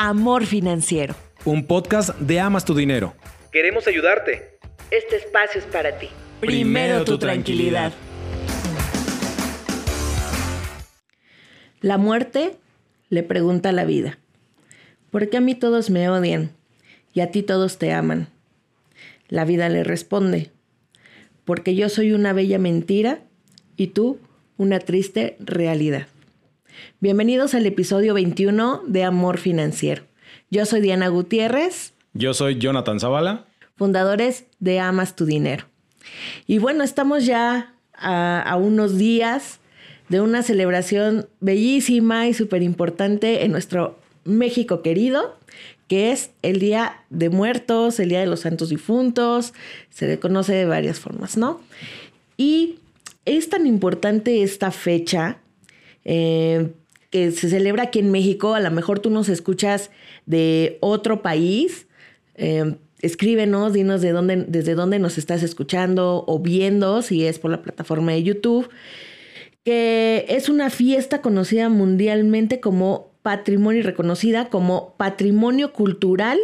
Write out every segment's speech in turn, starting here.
Amor Financiero. Un podcast de Amas tu Dinero. Queremos ayudarte. Este espacio es para ti. Primero tu tranquilidad. La muerte le pregunta a la vida, ¿por qué a mí todos me odian y a ti todos te aman? La vida le responde, porque yo soy una bella mentira y tú una triste realidad. Bienvenidos al episodio 21 de Amor Financiero. Yo soy Diana Gutiérrez. Yo soy Jonathan Zavala. Fundadores de Amas tu Dinero. Y bueno, estamos ya a, a unos días de una celebración bellísima y súper importante en nuestro México querido, que es el Día de Muertos, el Día de los Santos Difuntos, se le conoce de varias formas, ¿no? Y es tan importante esta fecha eh, que se celebra aquí en México, a lo mejor tú nos escuchas de otro país, eh, escríbenos, dinos de dónde, desde dónde nos estás escuchando o viendo, si es por la plataforma de YouTube que es una fiesta conocida mundialmente como patrimonio y reconocida como patrimonio cultural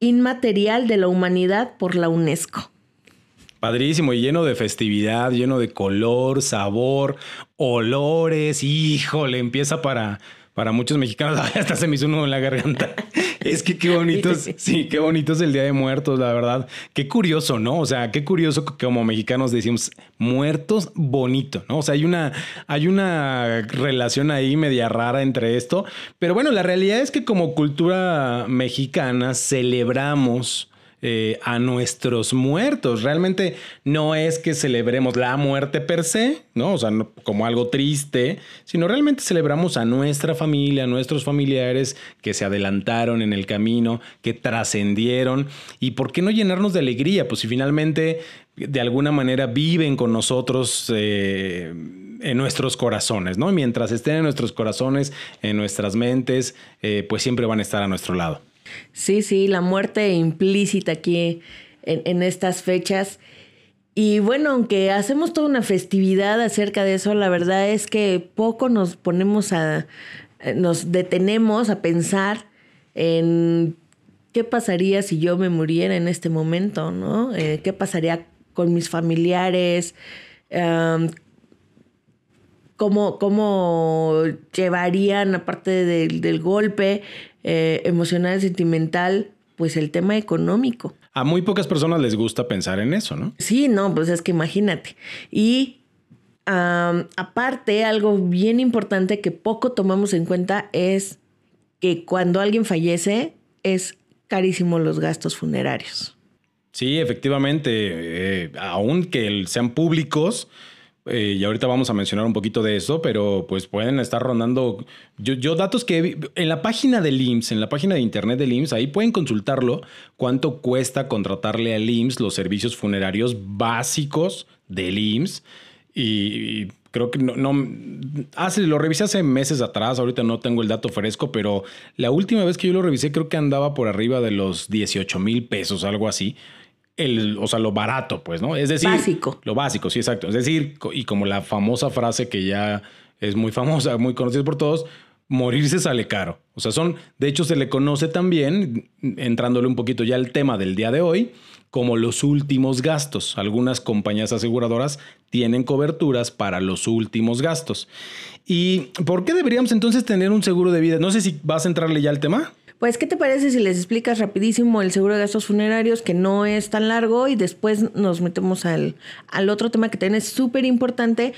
inmaterial de la humanidad por la UNESCO. Padrísimo y lleno de festividad, lleno de color, sabor, olores. Híjole, empieza para, para muchos mexicanos. Hasta se me hizo uno en la garganta. Es que qué bonito, sí, qué bonito es el Día de Muertos, la verdad. Qué curioso, ¿no? O sea, qué curioso que como mexicanos decimos muertos bonito, ¿no? O sea, hay una, hay una relación ahí media rara entre esto. Pero bueno, la realidad es que como cultura mexicana celebramos eh, a nuestros muertos. Realmente no es que celebremos la muerte per se, ¿no? O sea, como algo triste, sino realmente celebramos a nuestra familia, a nuestros familiares que se adelantaron en el camino, que trascendieron. ¿Y por qué no llenarnos de alegría? Pues si finalmente de alguna manera viven con nosotros eh, en nuestros corazones, ¿no? Mientras estén en nuestros corazones, en nuestras mentes, eh, pues siempre van a estar a nuestro lado. Sí, sí, la muerte implícita aquí en, estas fechas. Y bueno, aunque hacemos toda una festividad acerca de eso, la verdad es que poco nos ponemos a, nos detenemos a pensar en qué pasaría si yo me muriera en este momento, ¿no? Eh, ¿Qué pasaría con mis familiares? cómo, ¿Cómo llevarían, aparte del, del golpe, eh, emocional, sentimental, pues el tema económico. A muy pocas personas les gusta pensar en eso, ¿no? Sí, no, pues es que imagínate. Y aparte, algo bien importante que poco tomamos en cuenta es que cuando alguien fallece es carísimo los gastos funerarios. Sí, efectivamente, eh, aunque sean públicos, eh, y ahorita vamos a mencionar un poquito de eso, pero pues pueden estar rondando. Yo, datos que en la página del IMSS, en la página de internet del IMSS, ahí pueden consultarlo cuánto cuesta contratarle al IMSS los servicios funerarios básicos del IMSS. Y, creo que no, no hace, lo revisé hace meses atrás, ahorita no tengo el dato fresco, pero la última vez que yo lo revisé creo que andaba por arriba de los 18 mil pesos, algo así el, o sea, lo barato, pues, ¿no? Es decir, básico. Lo básico, sí, exacto. Es decir, y como la famosa frase que ya es muy famosa, muy conocida por todos, morirse sale caro. O sea, son, de hecho, se le conoce también, entrándole un poquito ya al tema del día de hoy, como los últimos gastos. Algunas compañías aseguradoras tienen coberturas para los últimos gastos. ¿Y por qué deberíamos entonces tener un seguro de vida? No sé si vas a entrarle ya al tema. Pues, ¿qué te parece si les explicas rapidísimo el seguro de gastos funerarios, que no es tan largo, y después nos metemos al, al otro tema que también es súper importante,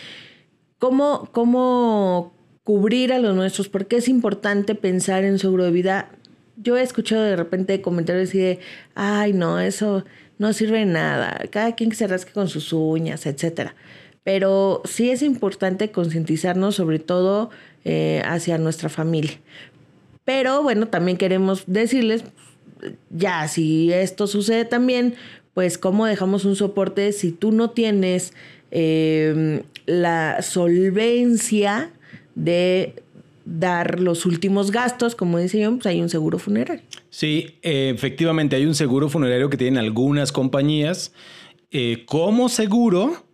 cómo, cómo cubrir a los nuestros, porque es importante pensar en seguro de vida. Yo he escuchado de repente comentarios así de, ay, no, eso no sirve de nada, cada quien que se rasque con sus uñas, etcétera. Pero sí es importante concientizarnos sobre todo eh, hacia nuestra familia. Pero bueno, también queremos decirles, ya, si esto sucede también, pues cómo dejamos un soporte si tú no tienes em, la solvencia de dar los últimos gastos, como dice yo, pues hay un seguro funerario. Sí, efectivamente hay un seguro funerario que tienen algunas compañías eh, como seguro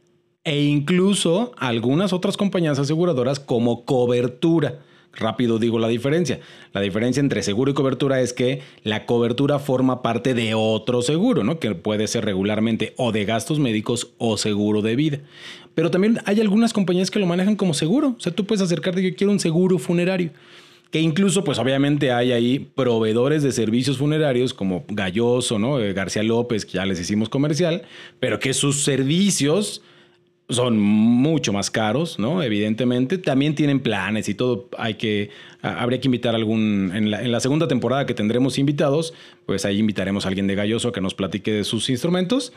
e incluso algunas otras compañías aseguradoras como cobertura Rápido digo la diferencia. La diferencia entre seguro y cobertura es que la cobertura forma parte de otro seguro, ¿no? Que puede ser regularmente o de gastos médicos o seguro de vida. Pero también hay algunas compañías que lo manejan como seguro. O sea, tú puedes acercarte, yo quiero un seguro funerario que incluso pues obviamente hay ahí proveedores de servicios funerarios como Galloso, ¿no? Eh, García López, que ya les hicimos comercial, pero que sus servicios son mucho más caros, ¿no? Evidentemente. También tienen planes y todo. Hay que. Habría que invitar algún. En la, en la, segunda temporada que tendremos invitados, pues ahí invitaremos a alguien de Galloso que nos platique de sus instrumentos.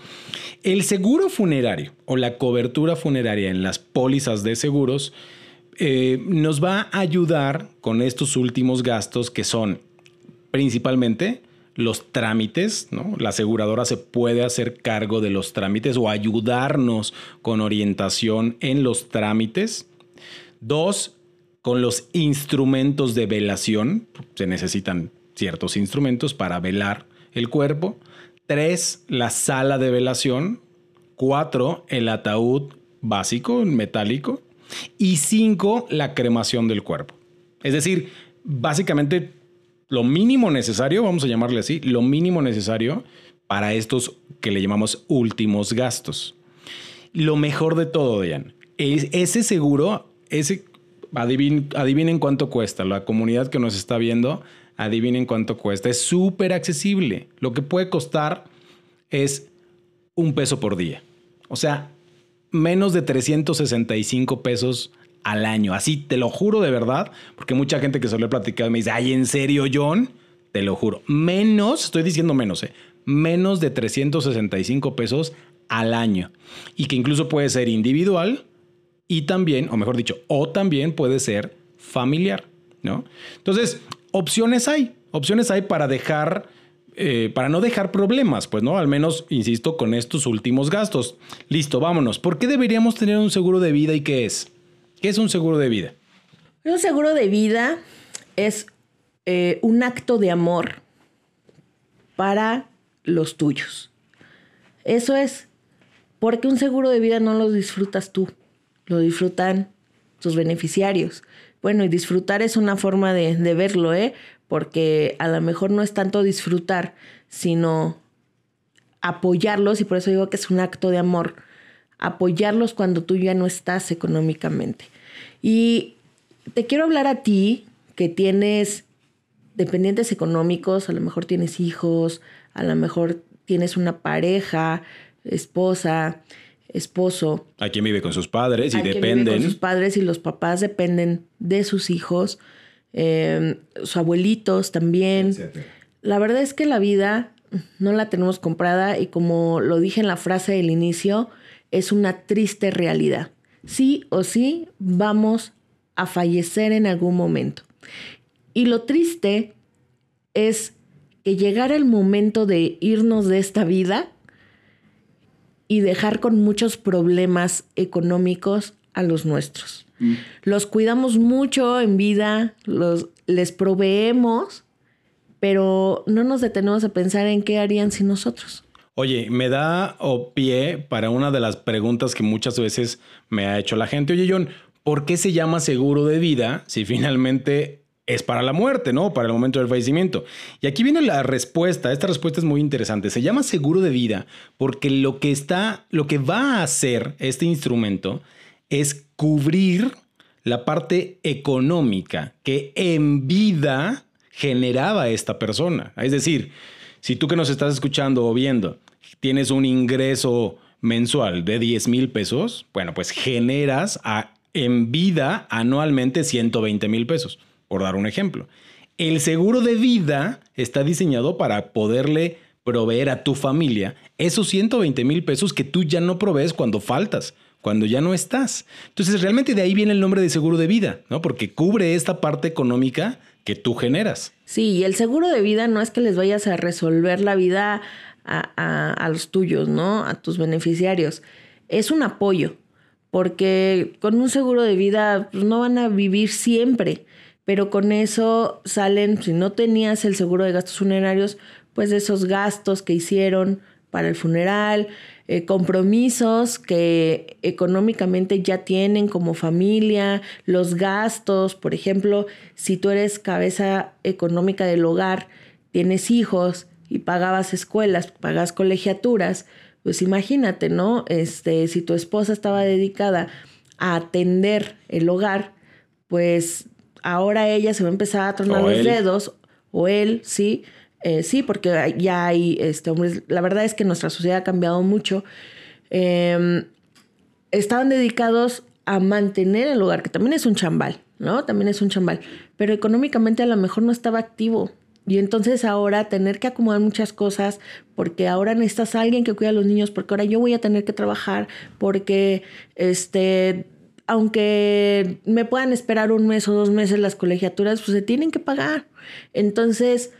El seguro funerario o la cobertura funeraria en las pólizas de seguros eh, nos va a ayudar con estos últimos gastos que son principalmente los trámites. La aseguradora se puede hacer cargo de los trámites o ayudarnos con orientación en los trámites. Dos, con los instrumentos de velación. Se necesitan ciertos instrumentos para velar el cuerpo. Tres, la sala de velación. Cuatro, el ataúd básico, metálico. Y cinco, la cremación del cuerpo. Es decir, básicamente lo mínimo necesario, vamos a llamarle así, lo mínimo necesario para estos que le llamamos últimos gastos. Lo mejor de todo, Diane, es ese seguro, ese, adivinen cuánto cuesta. La comunidad que nos está viendo, adivinen cuánto cuesta. Es súper accesible. Lo que puede costar es un peso por día. O sea, menos de 365 pesos al año. Así te lo juro de verdad, porque mucha gente que se lo he platicado me dice, ay, ¿en serio, John? Te lo juro. Menos, estoy diciendo menos, ¿eh? Menos de 365 pesos al año. Y que incluso puede ser individual y también, o mejor dicho, o también puede ser familiar, ¿no? Entonces, opciones hay. Opciones hay para dejar eh, para no dejar problemas, pues no, al menos, insisto, con estos últimos gastos. Listo, vámonos. ¿Por qué deberíamos tener un seguro de vida y qué es? ¿Qué es un seguro de vida? Un seguro de vida es eh, un acto de amor para los tuyos. Eso es, porque un seguro de vida no lo disfrutas tú, lo disfrutan tus beneficiarios. Bueno, y disfrutar es una forma de, de verlo, ¿eh? porque a lo mejor no es tanto disfrutar, sino apoyarlos, y por eso digo que es un acto de amor, apoyarlos cuando tú ya no estás económicamente. Y te quiero hablar a ti que tienes dependientes económicos, a lo mejor tienes hijos, a lo mejor tienes una pareja, esposa, esposo. Hay quien vive con sus padres y dependen. Vive con sus padres y los papás dependen de sus hijos. Eh, sus abuelitos también. La verdad es que la vida no la tenemos comprada y como lo dije en la frase del inicio, es una triste realidad. Sí o sí vamos a fallecer en algún momento. Y lo triste es que llegara el momento de irnos de esta vida y dejar con muchos problemas económicos a los nuestros. Mm. Los cuidamos mucho en vida, los, les proveemos, pero no nos detenemos a pensar en qué harían sin nosotros. Oye, me da o pie para una de las preguntas que muchas veces me ha hecho la gente. Oye, John, ¿por qué se llama seguro de vida si finalmente es para la muerte, ¿no? Para el momento del fallecimiento. Y aquí viene la respuesta. Esta respuesta es muy interesante. Se llama seguro de vida porque lo que está, lo que va a hacer este instrumento es cubrir la parte económica que en vida generaba esta persona. Es decir, si tú que nos estás escuchando o viendo tienes un ingreso mensual de 10 mil pesos, bueno, pues generas en vida anualmente 120 mil pesos, por dar un ejemplo. El seguro de vida está diseñado para poderle proveer a tu familia esos 120 mil pesos que tú ya no provees cuando faltas cuando ya no estás. Entonces, realmente de ahí viene el nombre de seguro de vida, ¿no? Porque cubre esta parte económica que tú generas. Sí, y el seguro de vida no es que les vayas a resolver la vida a, los tuyos, ¿no? A tus beneficiarios. Es un apoyo, porque con un seguro de vida pues, no van a vivir siempre, pero con eso salen, si no tenías el seguro de gastos funerarios, pues esos gastos que hicieron para el funeral, eh, compromisos que económicamente ya tienen como familia, los gastos, por ejemplo, si tú eres cabeza económica del hogar, tienes hijos y pagabas escuelas, pagas colegiaturas, pues imagínate, ¿no? Este, si tu esposa estaba dedicada a atender el hogar, pues ahora ella se va a empezar a tronar los dedos, o él, sí, eh, sí, porque ya hay este, hombres, la verdad es que nuestra sociedad ha cambiado mucho. Em, estaban dedicados a mantener el hogar, que también es un chambal, ¿no? También es un chambal, pero económicamente a lo mejor no estaba activo. Y entonces ahora tener que acomodar muchas cosas, porque ahora necesitas a alguien que cuida a los niños, porque ahora yo voy a tener que trabajar, porque este, aunque me puedan esperar un mes o dos meses las colegiaturas, pues se tienen que pagar. Entonces,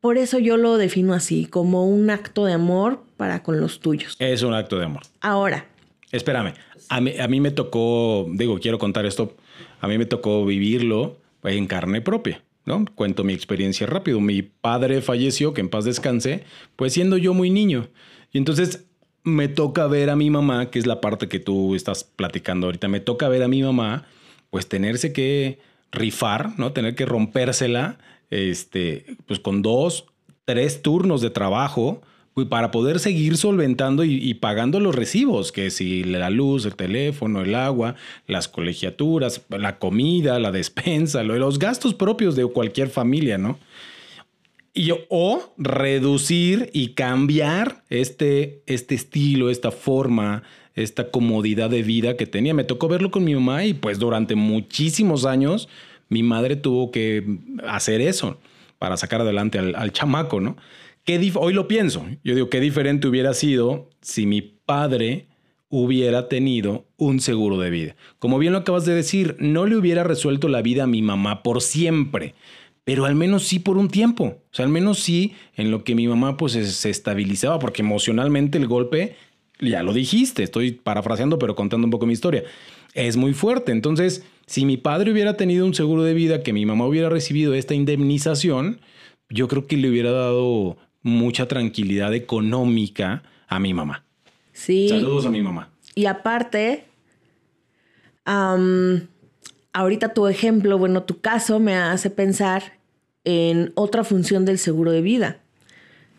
por eso yo lo defino así, como un acto de amor para con los tuyos. Es un acto de amor. Ahora. Espérame, a mí, a mí me tocó, digo, quiero contar esto, a mí me tocó vivirlo en carne propia. Cuento mi experiencia rápido. Mi padre falleció, que en paz descanse, pues siendo yo muy niño. Y entonces me toca ver a mi mamá, que es la parte que tú estás platicando ahorita, me toca ver a mi mamá, pues tenerse que rifar, ¿no? Tener que rompérsela este, pues con dos, tres turnos de trabajo para poder seguir solventando y, pagando los recibos, que si la luz, el teléfono, el agua, las colegiaturas, la comida, la despensa, los gastos propios de cualquier familia, ¿no? Y, o reducir y cambiar este, este estilo, esta forma, esta comodidad de vida que tenía. Me tocó verlo con mi mamá y pues durante muchísimos años mi madre tuvo que hacer eso para sacar adelante al, chamaco, ¿no? ¿Qué hoy lo pienso. Yo digo, qué diferente hubiera sido si mi padre hubiera tenido un seguro de vida. Como bien lo acabas de decir, no le hubiera resuelto la vida a mi mamá por siempre, pero al menos sí por un tiempo. O sea, al menos sí en lo que mi mamá pues se estabilizaba, porque emocionalmente el golpe, ya lo dijiste, estoy parafraseando, pero contando un poco mi historia, es muy fuerte. Entonces, si mi padre hubiera tenido un seguro de vida, que mi mamá hubiera recibido esta indemnización, yo creo que le hubiera dado mucha tranquilidad económica a mi mamá. Sí. Saludos a mi mamá. Y aparte, ahorita tu ejemplo, bueno, tu caso me hace pensar en otra función del seguro de vida.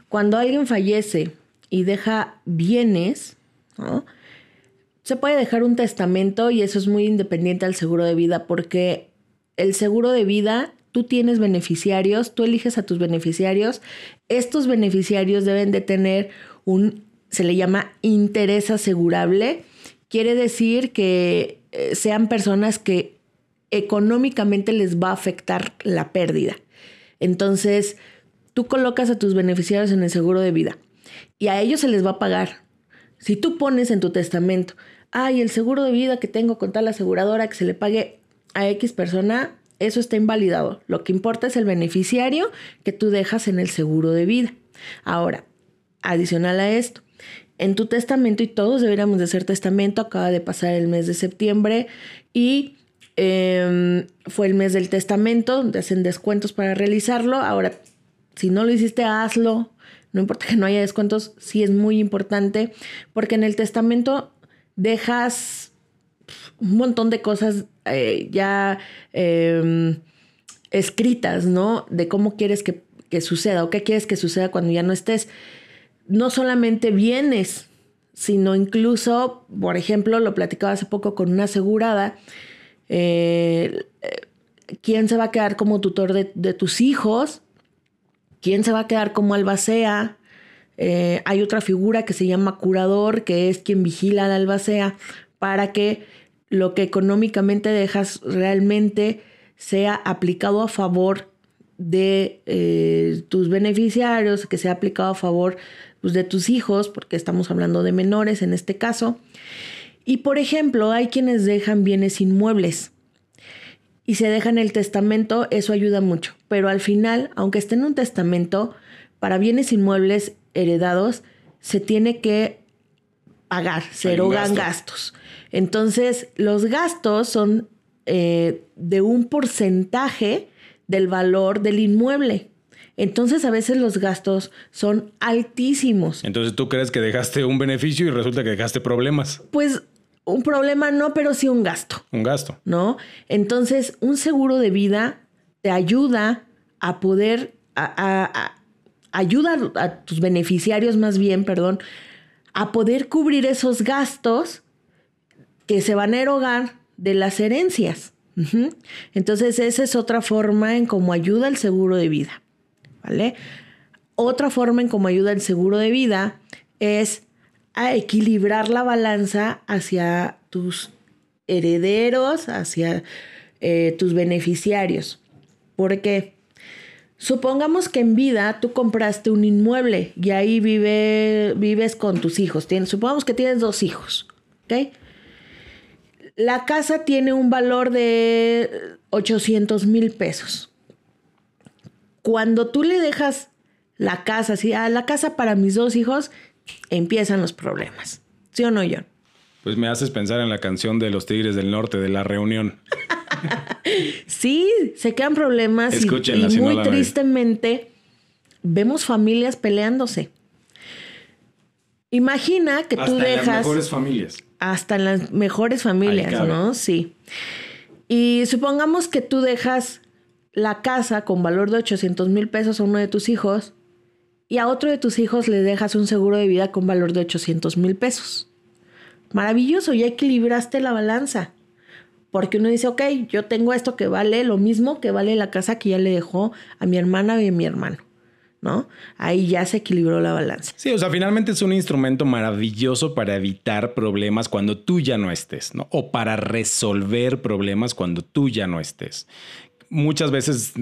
Cuando alguien fallece y deja bienes, ¿no? Se puede dejar un testamento y eso es muy independiente al seguro de vida porque el seguro de vida, tú tienes beneficiarios, tú eliges a tus beneficiarios. Estos beneficiarios deben de tener un, se le llama interés asegurable. Quiere decir que eh, sean personas que económicamente les va a afectar la pérdida. Entonces, tú colocas a tus beneficiarios en el seguro de vida y a ellos se les va a pagar. Si tú pones en tu testamento, ay, el seguro de vida que tengo con tal aseguradora que se le pague a X persona, eso está invalidado. Lo que importa es el beneficiario que tú dejas en el seguro de vida. Ahora, adicional a esto, en tu testamento, y todos deberíamos de hacer testamento, acaba de pasar el mes de septiembre y em, fue el mes del testamento, donde hacen descuentos para realizarlo. Ahora, si no lo hiciste, hazlo. No importa que no haya descuentos, sí es muy importante, porque en el testamento dejas un montón de cosas eh, ya em, escritas, ¿no? De cómo quieres que, que, suceda o qué quieres que suceda cuando ya no estés. No solamente vienes, sino incluso, por ejemplo, lo platicaba hace poco con una asegurada, eh, ¿quién se va a quedar como tutor de, de tus hijos? ¿Quién se va a quedar como albacea? Eh, hay otra figura que se llama curador, que es quien vigila la albacea para que lo que económicamente dejas realmente sea aplicado a favor de eh, tus beneficiarios, que sea aplicado a favor pues, de tus hijos, porque estamos hablando de menores en este caso. Y por ejemplo, hay quienes dejan bienes inmuebles y se dejan el testamento, eso ayuda mucho. Pero al final, aunque esté en un testamento, para bienes inmuebles heredados, se tiene que pagar, se erogan gastos. Entonces, los gastos son eh, de un porcentaje del valor del inmueble. Entonces a veces los gastos son altísimos. Entonces tú crees que dejaste un beneficio y resulta que dejaste problemas. Pues un problema no, pero sí un gasto. Un gasto. ¿No? Entonces un seguro de vida te ayuda a poder, a, ayuda a tus beneficiarios más bien, perdón, a poder cubrir esos gastos que se van a erogar de las herencias. Entonces, esa es otra forma en cómo ayuda el seguro de vida. ¿Vale? Otra forma en cómo ayuda el seguro de vida es a equilibrar la balanza hacia tus herederos, hacia eh, tus beneficiarios. Porque supongamos que en vida tú compraste un inmueble y ahí vive, vives con tus hijos. supongamos que tienes dos hijos. ¿Ok? La casa tiene un valor de 800 mil pesos. Cuando tú le dejas la casa, así, a la casa para mis dos hijos, empiezan los problemas. ¿Sí o no, John? Pues me haces pensar en la canción de los Tigres del Norte, de la reunión. sí, se quedan problemas y, muy tristemente vemos familias peleándose. Imagina que tú dejas. las mejores familias hasta en las mejores familias, ¿no? Sí. Y supongamos que tú dejas la casa con valor de 800 mil pesos a uno de tus hijos y a otro de tus hijos le dejas un seguro de vida con valor de 800 mil pesos. Maravilloso, ya equilibraste la balanza. Porque uno dice, ok, yo tengo esto que vale lo mismo que vale la casa que ya le dejó a mi hermana y a mi hermano. ¿no? Ahí ya se equilibró la balanza. Sí, o sea, finalmente es un instrumento maravilloso para evitar problemas cuando tú ya no estés, ¿no? O para resolver problemas cuando tú ya no estés. Muchas veces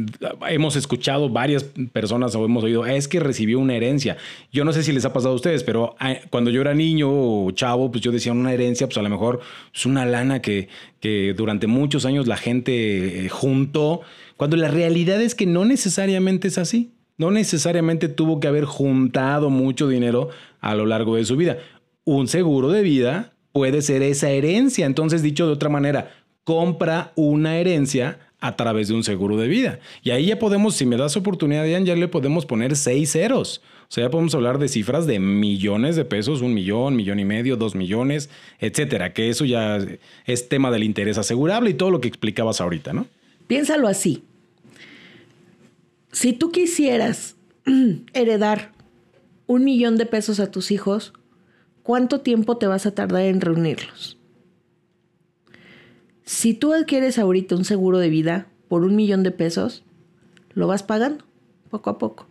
hemos escuchado varias personas o hemos oído, es que recibió una herencia. Yo no sé si les ha pasado a ustedes, pero ah, cuando yo era niño o chavo, pues yo decía una herencia, pues a lo mejor es una lana que, que durante muchos años la gente eh, juntó, cuando la realidad es que no necesariamente es así no necesariamente tuvo que haber juntado mucho dinero a lo largo de su vida. Un seguro de vida puede ser esa herencia. Entonces, dicho de otra manera, compra una herencia a través de un seguro de vida. Y ahí ya podemos, si me das oportunidad, ya le podemos poner seis ceros. O sea, ya podemos hablar de cifras de millones de pesos, un millón, millón y medio, dos millones, etcétera. Que eso ya es tema del interés asegurable y todo lo que explicabas ahorita, ¿no? Piénsalo así si tú quisieras heredar un millón de pesos a tus hijos, ¿cuánto tiempo te vas a tardar en reunirlos? Si tú adquieres ahorita un seguro de vida por un millón de pesos, lo vas pagando poco a poco.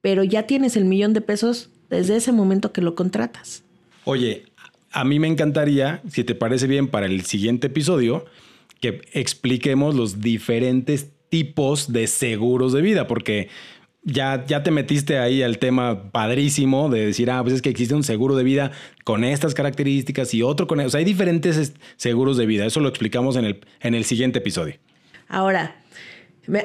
Pero ya tienes el millón de pesos desde ese momento que lo contratas. Oye, a mí me encantaría, si te parece bien, para el siguiente episodio, que expliquemos los diferentes tipos de seguros de vida, porque ya, ya te metiste ahí al tema padrísimo de decir, ah, pues es que existe un seguro de vida con estas características y otro con... O sea, hay diferentes seguros de vida. Eso lo explicamos en el, en el siguiente episodio. Ahora,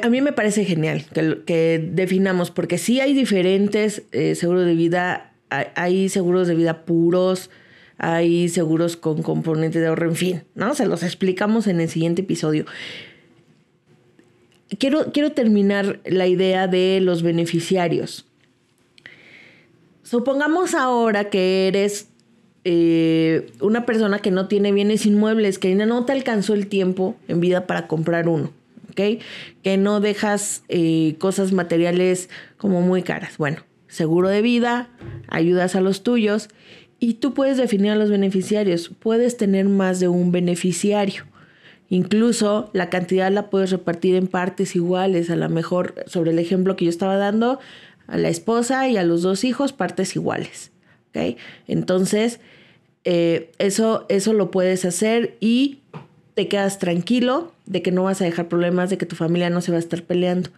a mí me parece genial que, definamos, porque sí hay diferentes eh, seguros de vida. Hay, seguros de vida puros, hay seguros con componentes de ahorro, en fin, ¿no? Se los explicamos en el siguiente episodio quiero, quiero terminar la idea de los beneficiarios. Supongamos ahora que eres eh, una persona que no tiene bienes inmuebles, que no te alcanzó el tiempo en vida para comprar uno, ¿ok? Que no dejas eh, cosas materiales como muy caras. Bueno, seguro de vida, ayudas a los tuyos y tú puedes definir a los beneficiarios. Puedes tener más de un beneficiario. Incluso la cantidad la puedes repartir en partes iguales, a lo mejor sobre el ejemplo que yo estaba dando, a la esposa y a los dos hijos partes iguales. ¿okay? Entonces, eh, eso, eso lo puedes hacer y te quedas tranquilo de que no vas a dejar problemas, de que tu familia no se va a estar peleando.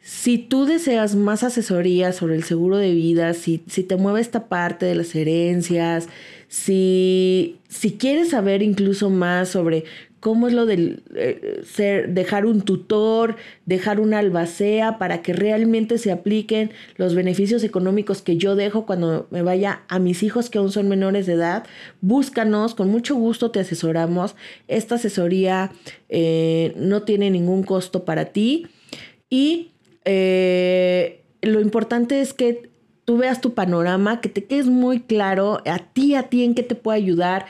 Si tú deseas más asesoría sobre el seguro de vida, si, si te mueve esta parte de las herencias, si, si quieres saber incluso más sobre cómo es lo de eh, ser, dejar un tutor, dejar una albacea para que realmente se apliquen los beneficios económicos que yo dejo cuando me vaya a mis hijos que aún son menores de edad. Búscanos, con mucho gusto te asesoramos. Esta asesoría eh, no tiene ningún costo para ti y eh, lo importante es que tú veas tu panorama, que te quedes muy claro a ti, a ti en qué te puede ayudar.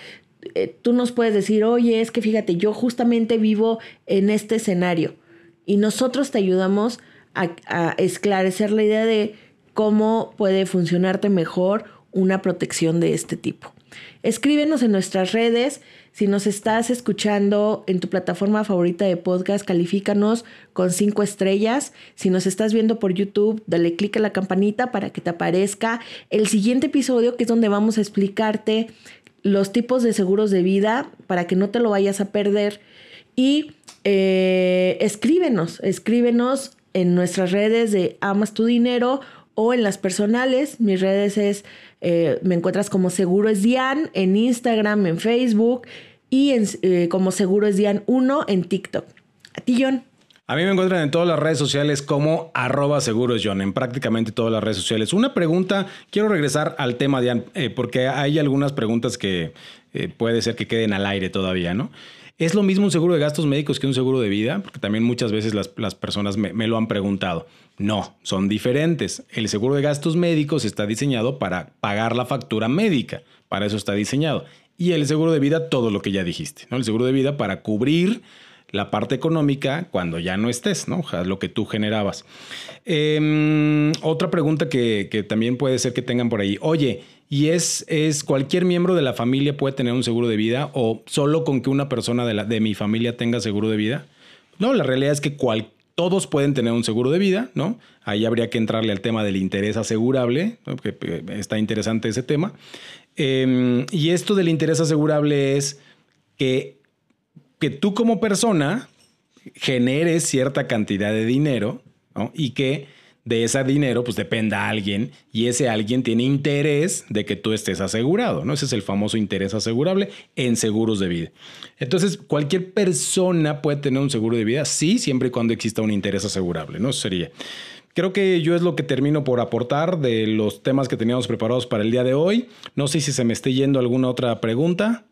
Eh, tú nos puedes decir, oye, es que fíjate, yo justamente vivo en este escenario y nosotros te ayudamos a, a esclarecer la idea de cómo puede funcionarte mejor una protección de este tipo. Escríbenos en nuestras redes. Si nos estás escuchando en tu plataforma favorita de podcast, califícanos con cinco estrellas. Si nos estás viendo por YouTube, dale clic a la campanita para que te aparezca el siguiente episodio, que es donde vamos a explicarte los tipos de seguros de vida para que no te lo vayas a perder. Y eh, escríbenos, escríbenos en nuestras redes de Amas tu Dinero o en las personales. Mis redes es eh, me encuentras como Seguro es Dian en Instagram, en Facebook y en, eh, como Seguro es Dian 1 en TikTok. A ti, John. A mí me encuentran en todas las redes sociales como arroba seguros John, en prácticamente todas las redes sociales. Una pregunta, quiero regresar al tema, Dian, eh, porque hay algunas preguntas que puede ser que queden al aire todavía, ¿no? ¿Es lo mismo un seguro de gastos médicos que un seguro de vida? Porque también muchas veces las, personas me, me, lo han preguntado. No, son diferentes. El seguro de gastos médicos está diseñado para pagar la factura médica. Para eso está diseñado. Y el seguro de vida, todo lo que ya dijiste. ¿no? El seguro de vida para cubrir la parte económica cuando ya no estés, ¿no? lo que tú generabas. Em, otra pregunta que, también puede ser que tengan por ahí. Oye, ¿y es, es cualquier miembro de la familia puede tener un seguro de vida o solo con que una persona de, la, de mi familia tenga seguro de vida? No, la realidad es que todos pueden tener un seguro de vida, ¿no? Ahí habría que entrarle al tema del interés asegurable, que está interesante ese tema. Em, y esto del interés asegurable es que que tú como persona generes cierta cantidad de dinero y que de ese dinero pues dependa alguien y ese alguien tiene interés de que tú estés asegurado, ¿no? Ese es el famoso interés asegurable en seguros de vida. Entonces, cualquier persona puede tener un seguro de vida, sí, siempre y cuando exista un interés asegurable, ¿no? Eso sería. Creo que yo es lo que termino por aportar de los temas que teníamos preparados para el día de hoy. No sé si se me esté yendo alguna otra pregunta.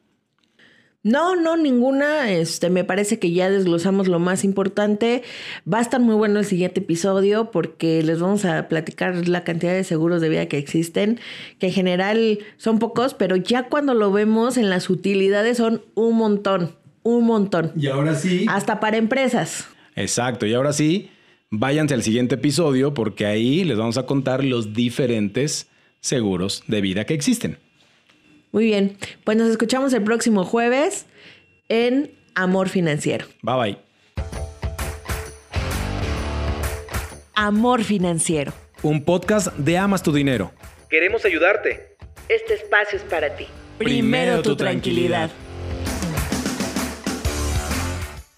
No, no, ninguna. Este, me parece que ya desglosamos lo más importante. Va a estar muy bueno el siguiente episodio porque les vamos a platicar la cantidad de seguros de vida que existen, que en general son pocos, pero ya cuando lo vemos en las utilidades son un montón, un montón. Y ahora sí. Hasta para empresas. Exacto, y ahora sí, váyanse al siguiente episodio porque ahí les vamos a contar los diferentes seguros de vida que existen. Muy bien, pues nos escuchamos el próximo jueves en Amor Financiero. Bye bye. Amor Financiero. Un podcast de Amas tu Dinero. Queremos ayudarte. Este espacio es para ti. Primero, tu, tranquilidad.